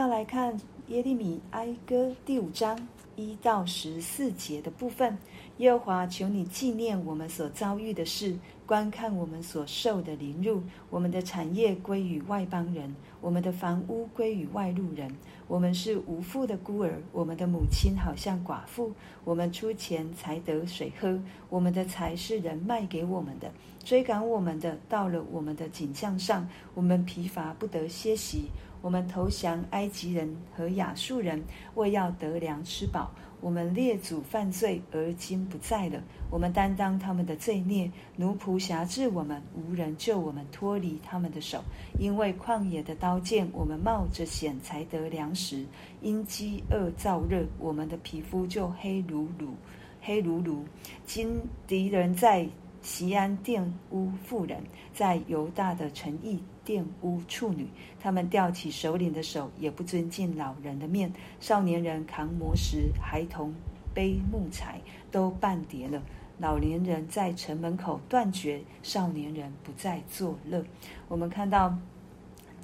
要来看耶利米哀歌第五章一到十四节的部分。耶和华，求你纪念我们所遭遇的事，观看我们所受的凌辱。我们的产业归于外邦人，我们的房屋归于外路人。我们是无父的孤儿，我们的母亲好像寡妇。我们出钱才得水喝，我们的财是人卖给我们的。追赶我们的到了我们的颈项上，我们疲乏不得歇息。我们投降埃及人和亚述人，为要得粮吃饱。我们列祖犯罪，而今不在了。我们担当他们的罪孽，奴仆辖制我们，无人救我们脱离他们的手。因为旷野的刀剑，我们冒着险才得粮食；因饥饿燥热，我们的皮肤就黑如炉，黑如炉。今敌人在西安玷污妇人，在犹大的城邑玷污处女。他们吊起首领的手，也不尊敬老人的面。少年人扛磨石，孩童背木材，都半叠了。老年人在城门口断绝，少年人不再作乐。我们看到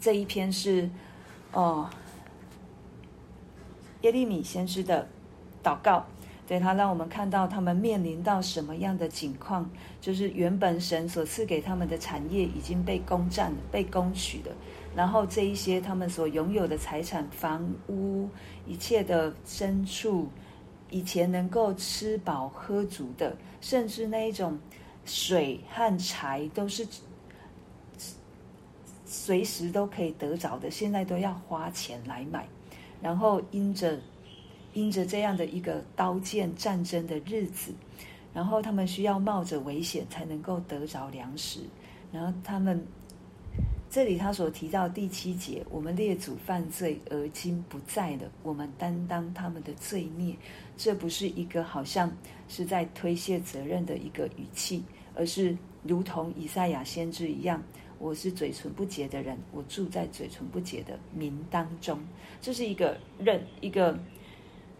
这一篇是哦，耶利米先知的祷告。对，他让我们看到他们面临到什么样的境况，就是原本神所赐给他们的产业已经被攻占、被攻取了，然后这一些他们所拥有的财产、房屋、一切的牲畜，以前能够吃饱喝足的，甚至那一种水和柴都是随时都可以得着的，现在都要花钱来买，然后因着。因着这样的一个刀剑战争的日子，然后他们需要冒着危险才能够得着粮食。然后他们这里他所提到第七节，我们列祖犯罪而今不在了，我们担当他们的罪孽。这不是一个好像是在推卸责任的一个语气，而是如同以赛亚先知一样，我是嘴唇不洁的人，我住在嘴唇不洁的民当中。这是一个认一个。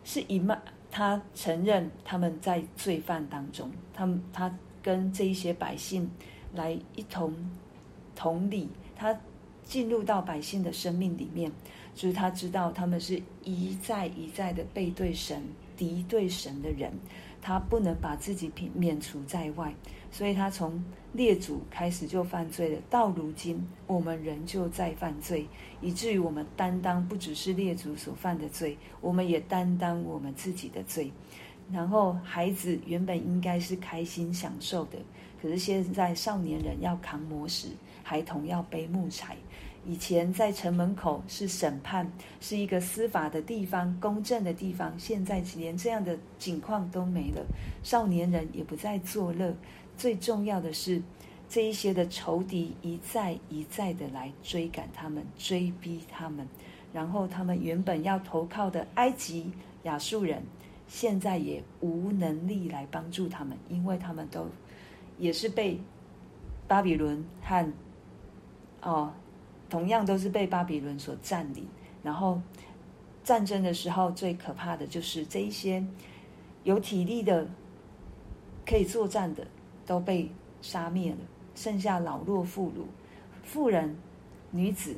是以曼，他承认他们在罪犯当中，他们他跟这一些百姓来一同同理，他进入到百姓的生命里面，就是他知道他们是一再一再的背对神、敌对神的人，他不能把自己免除在外。所以他从列祖开始就犯罪了，到如今我们仍旧在犯罪，以至于我们担当不只是列祖所犯的罪，我们也担当我们自己的罪。然后孩子原本应该是开心享受的，可是现在少年人要扛磨石，孩童要背木材。以前在城门口是审判，是一个司法的地方，公正的地方，现在连这样的景况都没了，少年人也不再作乐。最重要的是，这一些的仇敌一再一再的来追赶他们，追逼他们，然后他们原本要投靠的埃及、亚述人，现在也无能力来帮助他们，因为他们都也是被巴比伦和哦，同样都是被巴比伦所占领。然后战争的时候，最可怕的就是这一些有体力的可以作战的。都被杀灭了，剩下老弱妇孺、妇人、女子，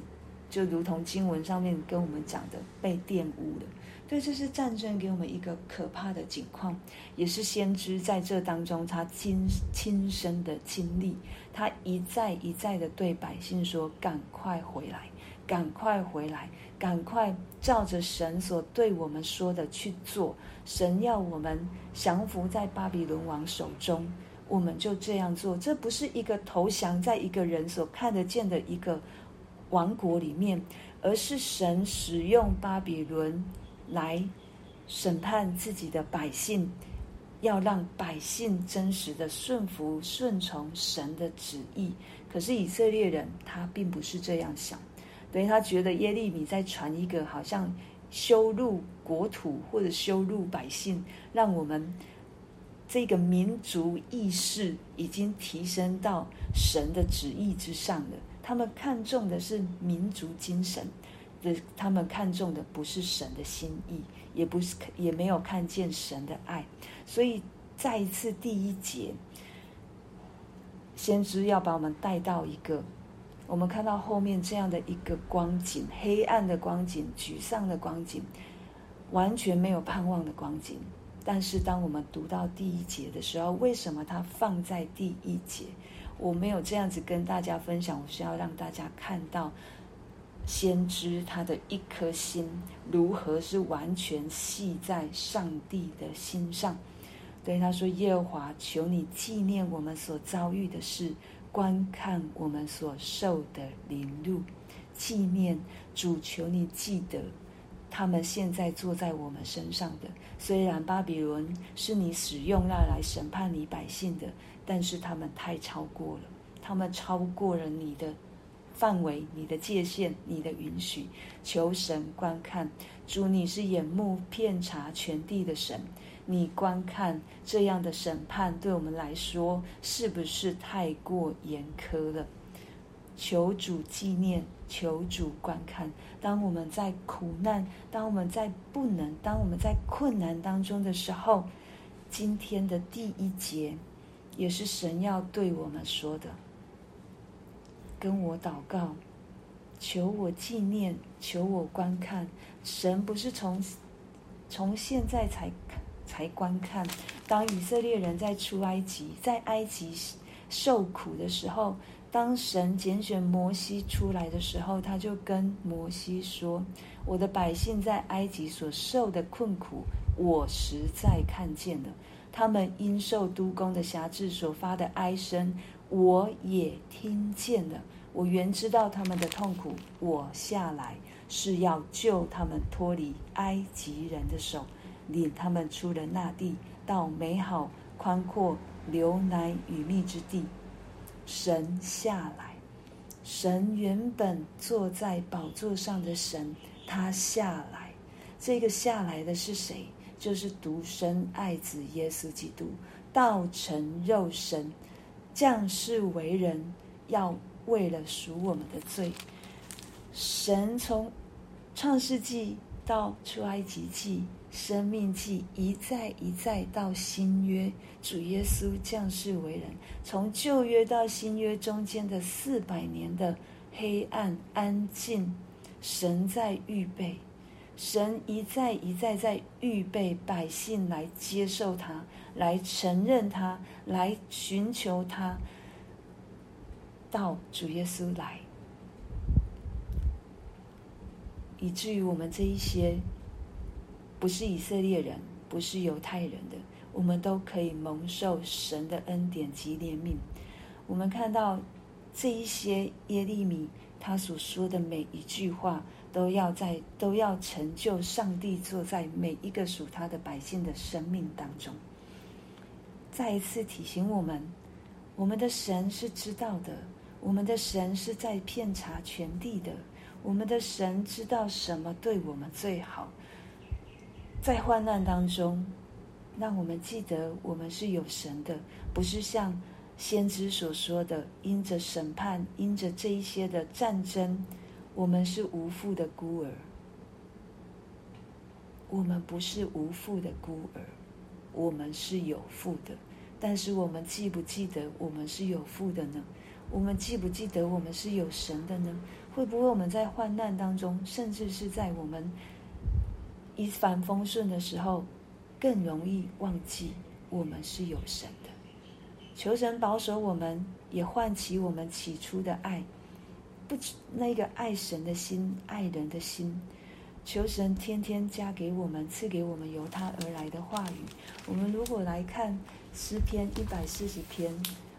就如同经文上面跟我们讲的，被玷污了。对，这是战争给我们一个可怕的景况，也是先知在这当中他亲亲身的经历。他一再一再的对百姓说：“赶快回来，赶快回来，赶快照着神所对我们说的去做。神要我们降服在巴比伦王手中。”我们就这样做，这不是一个投降在一个人所看得见的一个王国里面，而是神使用巴比伦来审判自己的百姓，要让百姓真实的顺服、顺从神的旨意。可是以色列人他并不是这样想，所以他觉得耶利米在传一个好像羞辱国土或者羞辱百姓，让我们。这个民族意识已经提升到神的旨意之上了。他们看重的是民族精神，的他们看重的不是神的心意，也不是也没有看见神的爱。所以再一次第一节，先知要把我们带到一个我们看到后面这样的一个光景，黑暗的光景，沮丧的光景，完全没有盼望的光景。但是，当我们读到第一节的时候，为什么它放在第一节？我没有这样子跟大家分享，我是要让大家看到先知他的一颗心如何是完全系在上帝的心上。对他说：“耶和华，求你纪念我们所遭遇的事。”观看我们所受的凌辱，纪念主，求你记得他们现在坐在我们身上的。虽然巴比伦是你使用那来审判你百姓的，但是他们太超过了，他们超过了你的范围、你的界限、你的允许。求神观看，主，你是眼目遍察全地的神。你观看这样的审判，对我们来说是不是太过严苛了？求主纪念，求主观看。当我们在苦难，当我们在不能，当我们在困难当中的时候，今天的第一节也是神要对我们说的。跟我祷告，求我纪念，求我观看。神不是从从现在才。才观看，当以色列人在出埃及，在埃及受苦的时候，当神拣选摩西出来的时候，他就跟摩西说：“我的百姓在埃及所受的困苦，我实在看见了；他们因受督工的辖制所发的哀声，我也听见了。我原知道他们的痛苦，我下来是要救他们脱离埃及人的手。”领他们出了那地，到美好宽阔、流奶与蜜之地。神下来，神原本坐在宝座上的神，他下来。这个下来的是谁？就是独生爱子耶稣基督，道成肉身，降世为人，要为了赎我们的罪。神从创世纪到出埃及记。生命记一再一再到新约，主耶稣降世为人，从旧约到新约中间的四百年的黑暗安静，神在预备，神一再一再在预备百姓来接受他，来承认他，来寻求他，到主耶稣来，以至于我们这一些。不是以色列人，不是犹太人的，我们都可以蒙受神的恩典及怜悯。我们看到这一些耶利米他所说的每一句话，都要在都要成就上帝坐在每一个属他的百姓的生命当中。再一次提醒我们，我们的神是知道的，我们的神是在遍察全地的，我们的神知道什么对我们最好。在患难当中，让我们记得我们是有神的，不是像先知所说的，因着审判，因着这一些的战争，我们是无父的孤儿。我们不是无父的孤儿，我们是有父的。但是我们记不记得我们是有父的呢？我们记不记得我们是有神的呢？会不会我们在患难当中，甚至是在我们一帆风顺的时候，更容易忘记我们是有神的。求神保守我们，也唤起我们起初的爱，不止那个爱神的心、爱人的心。求神天天加给我们，赐给我们由他而来的话语。我们如果来看诗篇一百四十篇，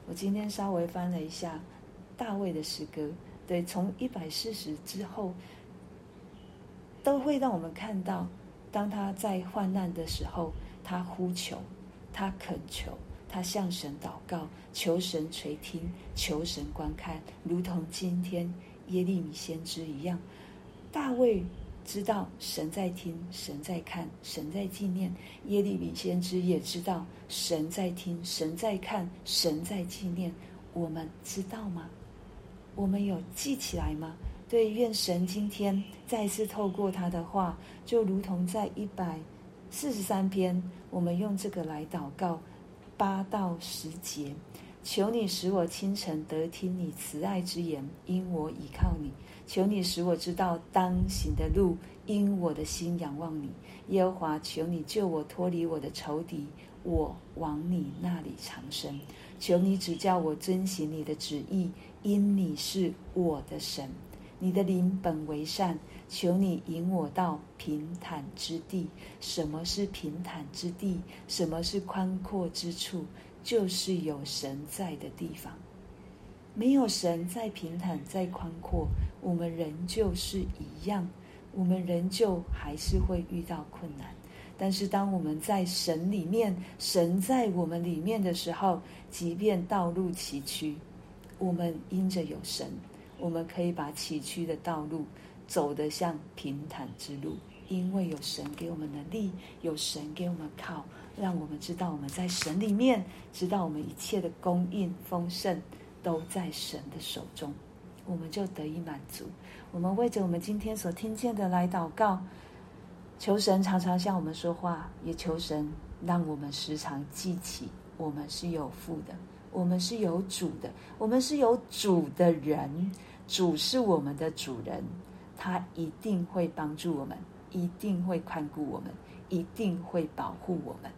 我今天稍微翻了一下大卫的诗歌，对，从一百四十之后，都会让我们看到。当他在患难的时候，他呼求，他恳求，他向神祷告，求神垂听，求神观看，如同今天耶利米先知一样。大卫知道神在听，神在看，神在纪念。耶利米先知也知道神在听，神在看，神在纪念。我们知道吗？我们有记起来吗？对，愿神今天再次透过他的话，就如同在一百四十三篇，我们用这个来祷告八到十节，求你使我清晨得听你慈爱之言，因我倚靠你。求你使我知道当行的路，因我的心仰望你。耶和华，求你救我脱离我的仇敌，我往你那里藏身。求你指教我遵行你的旨意，因你是我的神。你的灵本为善，求你引我到平坦之地。什么是平坦之地？什么是宽阔之处？就是有神在的地方。没有神，再平坦，再宽阔，我们仍旧是一样，我们仍旧还是会遇到困难。但是当我们在神里面，神在我们里面的时候，即便道路崎岖，我们因着有神。我们可以把崎岖的道路走得像平坦之路，因为有神给我们能力，有神给我们靠，让我们知道我们在神里面，知道我们一切的供应丰盛都在神的手中，我们就得以满足。我们为着我们今天所听见的来祷告，求神常常向我们说话，也求神让我们时常记起我们是有父的，我们是有主的，我们是有主的人。主是我们的主人，他一定会帮助我们，一定会看顾我们，一定会保护我们。